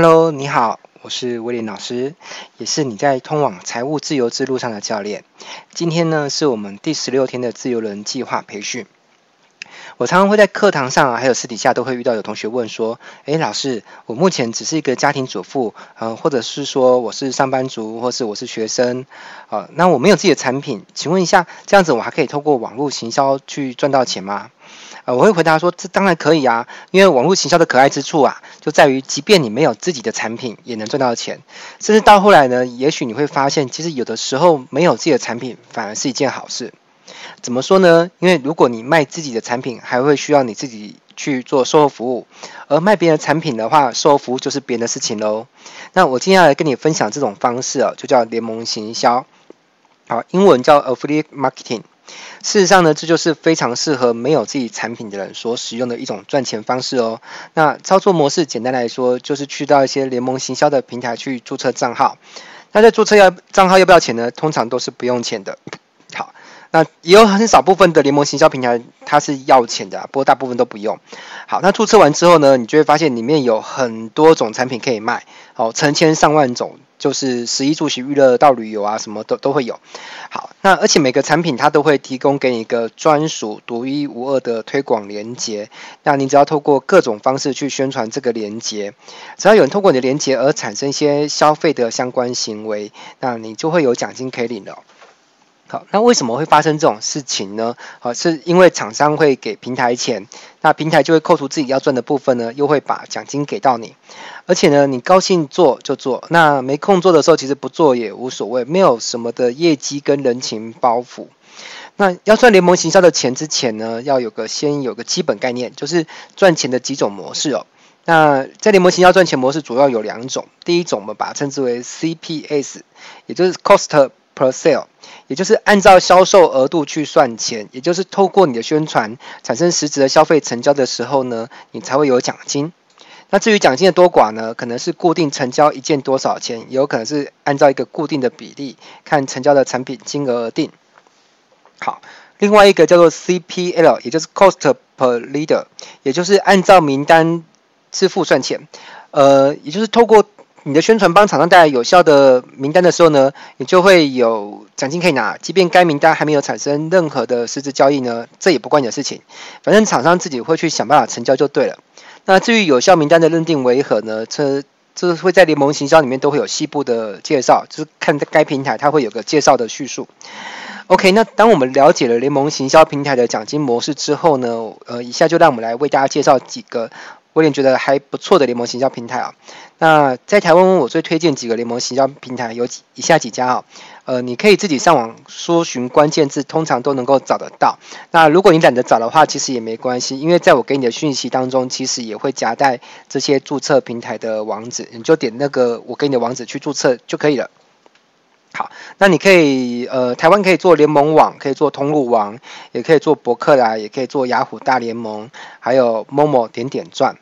Hello，你好，我是威廉老师，也是你在通往财务自由之路上的教练。今天呢，是我们第十六天的自由人计划培训。我常常会在课堂上啊，还有私底下都会遇到有同学问说：“诶，老师，我目前只是一个家庭主妇，嗯、或者是说我是上班族，或是我是学生，啊、那我没有自己的产品，请问一下，这样子我还可以透过网络行销去赚到钱吗？”呃，我会回答说，这当然可以啊，因为网络行销的可爱之处啊，就在于即便你没有自己的产品，也能赚到钱。甚至到后来呢，也许你会发现，其实有的时候没有自己的产品，反而是一件好事。怎么说呢？因为如果你卖自己的产品，还会需要你自己去做售后服务，而卖别人的产品的话，售后服务就是别人的事情喽。那我今天要来跟你分享这种方式啊，就叫联盟行销，好，英文叫 Affiliate Marketing。事实上呢，这就是非常适合没有自己产品的人所使用的一种赚钱方式哦。那操作模式简单来说，就是去到一些联盟行销的平台去注册账号。那在注册要账号要不要钱呢？通常都是不用钱的。那也有很少部分的联盟行销平台它是要钱的，不过大部分都不用。好，那注册完之后呢，你就会发现里面有很多种产品可以卖，哦，成千上万种。就是十一住行娱乐到旅游啊，什么都都会有。好，那而且每个产品它都会提供给你一个专属、独一无二的推广连接。那你只要透过各种方式去宣传这个连接，只要有人透过你的连接而产生一些消费的相关行为，那你就会有奖金可以领了。好，那为什么会发生这种事情呢？好，是因为厂商会给平台钱，那平台就会扣除自己要赚的部分呢，又会把奖金给到你。而且呢，你高兴做就做，那没空做的时候，其实不做也无所谓，没有什么的业绩跟人情包袱。那要赚联盟行销的钱之前呢，要有个先有个基本概念，就是赚钱的几种模式哦。那在联盟行销赚钱模式主要有两种，第一种我们把它称之为 CPS，也就是 Cost per Sale，也就是按照销售额度去算钱，也就是透过你的宣传产生实质的消费成交的时候呢，你才会有奖金。那至于奖金的多寡呢，可能是固定成交一件多少钱，也有可能是按照一个固定的比例，看成交的产品金额而定。好，另外一个叫做 CPL，也就是 Cost per Leader，也就是按照名单支付算钱。呃，也就是透过你的宣传帮厂商带来有效的名单的时候呢，你就会有奖金可以拿。即便该名单还没有产生任何的实质交易呢，这也不关你的事情，反正厂商自己会去想办法成交就对了。那至于有效名单的认定为何呢？这这会在联盟行销里面都会有细部的介绍，就是看该平台它会有个介绍的叙述。OK，那当我们了解了联盟行销平台的奖金模式之后呢，呃，以下就让我们来为大家介绍几个我也觉得还不错的联盟行销平台啊。那在台湾，我最推荐几个联盟行销平台有几以下几家啊。呃，你可以自己上网搜寻关键字，通常都能够找得到。那如果你懒得找的话，其实也没关系，因为在我给你的讯息当中，其实也会夹带这些注册平台的网址，你就点那个我给你的网址去注册就可以了。好，那你可以呃，台湾可以做联盟网，可以做通路网，也可以做博客啦，也可以做雅虎大联盟，还有 Momo 点点赚。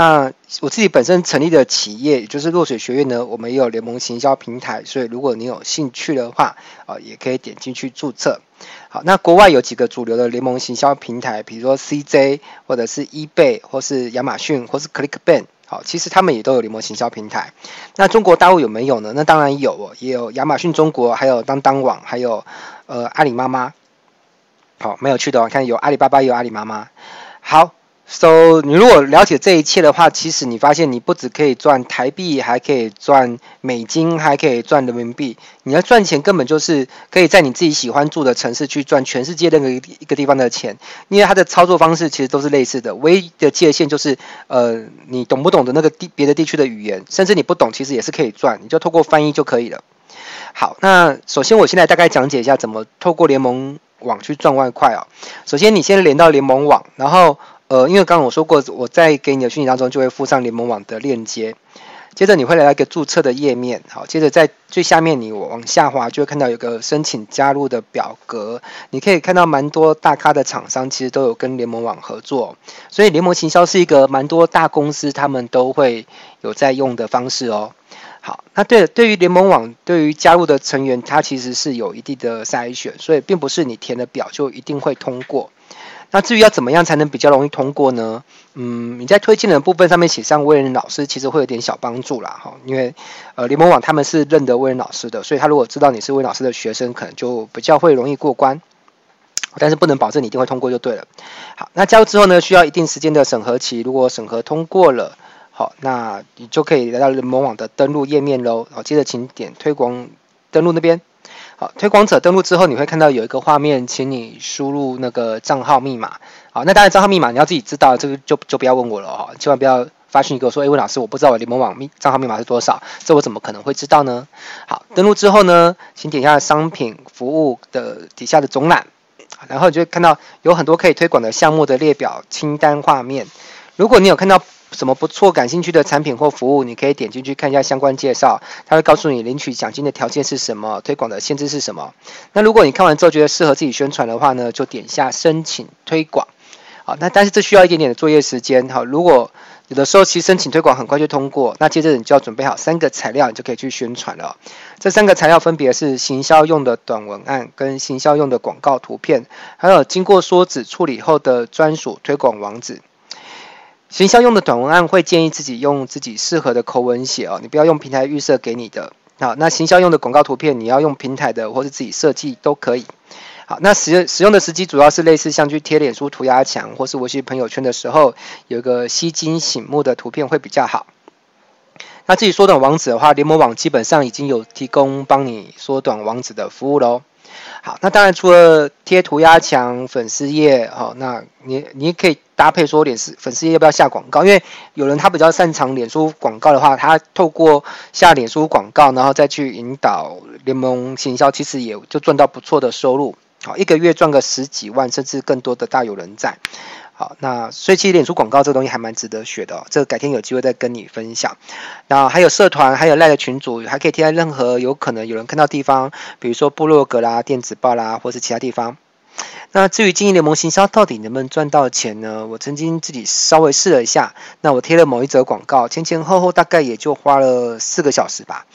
那我自己本身成立的企业，也就是落水学院呢，我们也有联盟行销平台，所以如果你有兴趣的话，啊，也可以点进去注册。好，那国外有几个主流的联盟行销平台，比如说 CJ 或者是 eBay 或是亚马逊或是 ClickBank，好，其实他们也都有联盟行销平台。那中国大陆有没有呢？那当然有哦，也有亚马逊中国，还有当当网，还有呃阿里妈妈。好，没有去的，看有阿里巴巴，有阿里妈妈。好。So，你如果了解这一切的话，其实你发现你不只可以赚台币，还可以赚美金，还可以赚人民币。你要赚钱，根本就是可以在你自己喜欢住的城市去赚全世界任何一个地方的钱，因为它的操作方式其实都是类似的，唯一的界限就是，呃，你懂不懂得那个地别的地区的语言，甚至你不懂，其实也是可以赚，你就透过翻译就可以了。好，那首先我现在大概讲解一下怎么透过联盟网去赚外快啊。首先你先连到联盟网，然后。呃，因为刚刚我说过，我在给你的讯息当中就会附上联盟网的链接。接着你会来到一个注册的页面，好，接着在最下面你往下滑，就会看到有个申请加入的表格。你可以看到蛮多大咖的厂商其实都有跟联盟网合作，所以联盟行销是一个蛮多大公司他们都会有在用的方式哦。好，那对对于联盟网对于加入的成员，它其实是有一定的筛选，所以并不是你填的表就一定会通过。那至于要怎么样才能比较容易通过呢？嗯，你在推荐的部分上面写上威廉老师，其实会有点小帮助啦，哈，因为呃联盟网他们是认得威廉老师的，所以他如果知道你是威廉老师的学生，可能就比较会容易过关。但是不能保证你一定会通过就对了。好，那加入之后呢，需要一定时间的审核期，如果审核通过了，好，那你就可以来到联盟网的登录页面喽。好，接着请点推广登录那边。好，推广者登录之后，你会看到有一个画面，请你输入那个账号密码。好，那当然账号密码你要自己知道，这个就就不要问我了哈，千万不要发讯息给我说，哎，温老师，我不知道我联盟网密账号密码是多少，这我怎么可能会知道呢？好，登录之后呢，请点一下商品服务的底下的总览，然后你就会看到有很多可以推广的项目的列表清单画面。如果你有看到，什么不错、感兴趣的产品或服务，你可以点进去看一下相关介绍，它会告诉你领取奖金的条件是什么，推广的限制是什么。那如果你看完之后觉得适合自己宣传的话呢，就点一下申请推广。好，那但是这需要一点点的作业时间。好，如果有的时候其实申请推广很快就通过，那接着你就要准备好三个材料，你就可以去宣传了。这三个材料分别是行销用的短文案、跟行销用的广告图片，还有经过缩纸处理后的专属推广网址。行销用的短文案会建议自己用自己适合的口吻写哦，你不要用平台预设给你的。好，那行销用的广告图片，你要用平台的或是自己设计都可以。好，那使用使用的时机主要是类似像去贴脸书涂鸦墙或是微信朋友圈的时候，有一个吸睛醒目的图片会比较好。那自己缩短网址的话，联盟网基本上已经有提供帮你缩短网址的服务喽。好，那当然除了贴涂鸦墙、粉丝页，好，那你你可以搭配说脸丝粉丝要不要下广告？因为有人他比较擅长脸书广告的话，他透过下脸书广告，然后再去引导联盟行销，其实也就赚到不错的收入。好，一个月赚个十几万，甚至更多的大有人在。好，那所以其实脸书广告这个东西还蛮值得学的哦，这个改天有机会再跟你分享。那还有社团，还有赖的群组，还可以贴在任何有可能有人看到地方，比如说部落格啦、电子报啦，或是其他地方。那至于经营联盟行销到底能不能赚到钱呢？我曾经自己稍微试了一下，那我贴了某一则广告，前前后后大概也就花了四个小时吧。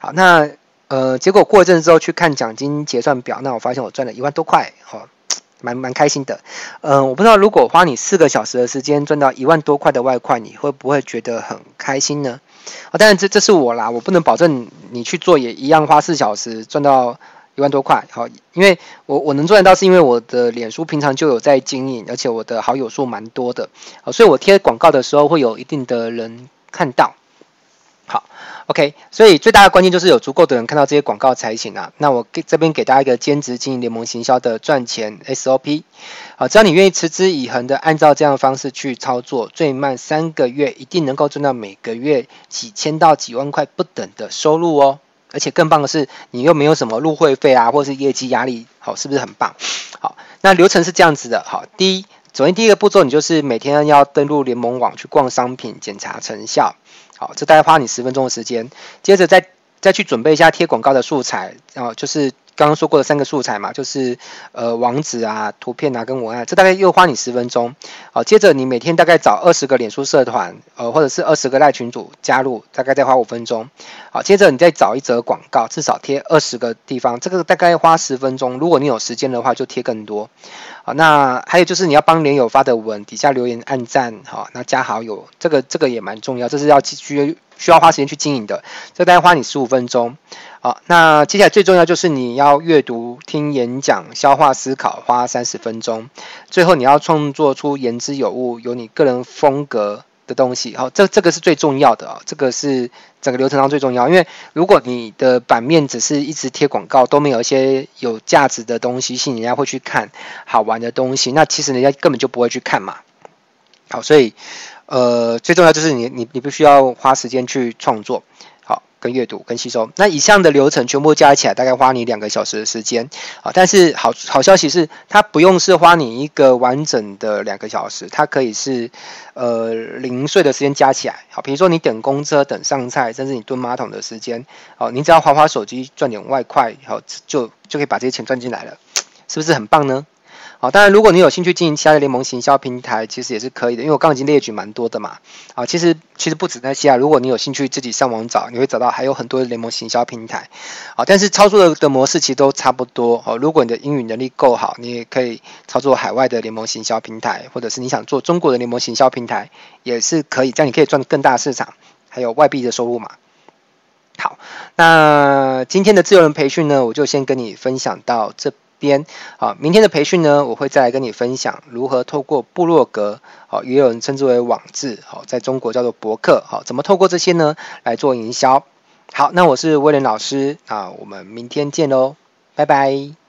好，那呃，结果过一阵之后去看奖金结算表，那我发现我赚了一万多块，好。蛮蛮开心的，嗯、我不知道如果花你四个小时的时间赚到一万多块的外快，你会不会觉得很开心呢？啊、哦，当然这这是我啦，我不能保证你去做也一样花四小时赚到一万多块。好，因为我我能赚得到是因为我的脸书平常就有在经营，而且我的好友数蛮多的，好，所以我贴广告的时候会有一定的人看到。好，OK，所以最大的关键就是有足够的人看到这些广告才行啊。那我给这边给大家一个兼职经营联盟行销的赚钱 SOP。好，只要你愿意持之以恒的按照这样的方式去操作，最慢三个月一定能够赚到每个月几千到几万块不等的收入哦。而且更棒的是，你又没有什么入会费啊，或是业绩压力，好，是不是很棒？好，那流程是这样子的。好，第一，首先第一个步骤，你就是每天要登录联盟网去逛商品，检查成效。好，这大概花你十分钟的时间，接着再再去准备一下贴广告的素材，然后就是。刚刚说过的三个素材嘛，就是呃网址啊、图片啊跟文案，这大概又花你十分钟。好，接着你每天大概找二十个脸书社团，呃或者是二十个赖群组加入，大概再花五分钟。好，接着你再找一则广告，至少贴二十个地方，这个大概花十分钟。如果你有时间的话，就贴更多。那还有就是你要帮连友发的文底下留言按赞，好，那加好友，这个这个也蛮重要，这是要需需要花时间去经营的，这大概花你十五分钟。好，那接下来最重要就是你要阅读、听演讲、消化思考，花三十分钟。最后你要创作出言之有物、有你个人风格的东西。好，这这个是最重要的啊，这个是整个流程当中最重要。因为如果你的版面只是一直贴广告，都没有一些有价值的东西，吸引人家会去看好玩的东西，那其实人家根本就不会去看嘛。好，所以呃，最重要就是你你你必须要花时间去创作。跟阅读跟吸收，那以上的流程全部加起来大概花你两个小时的时间啊。但是好好消息是，它不用是花你一个完整的两个小时，它可以是呃零碎的时间加起来。好，比如说你等公车、等上菜，甚至你蹲马桶的时间，哦，你只要滑滑手机赚点外快，好就就可以把这些钱赚进来了，是不是很棒呢？啊，当然，如果你有兴趣经营其他的联盟行销平台，其实也是可以的。因为我刚刚已经列举蛮多的嘛。啊，其实其实不止那些啊。如果你有兴趣自己上网找，你会找到还有很多的联盟行销平台。啊，但是操作的的模式其实都差不多。哦，如果你的英语能力够好，你也可以操作海外的联盟行销平台，或者是你想做中国的联盟行销平台，也是可以。这样你可以赚更大的市场，还有外币的收入嘛。好，那今天的自由人培训呢，我就先跟你分享到这边啊，明天的培训呢，我会再来跟你分享如何透过部落格，好，也有人称之为网志，好，在中国叫做博客，好，怎么透过这些呢来做营销？好，那我是威廉老师啊，我们明天见喽，拜拜。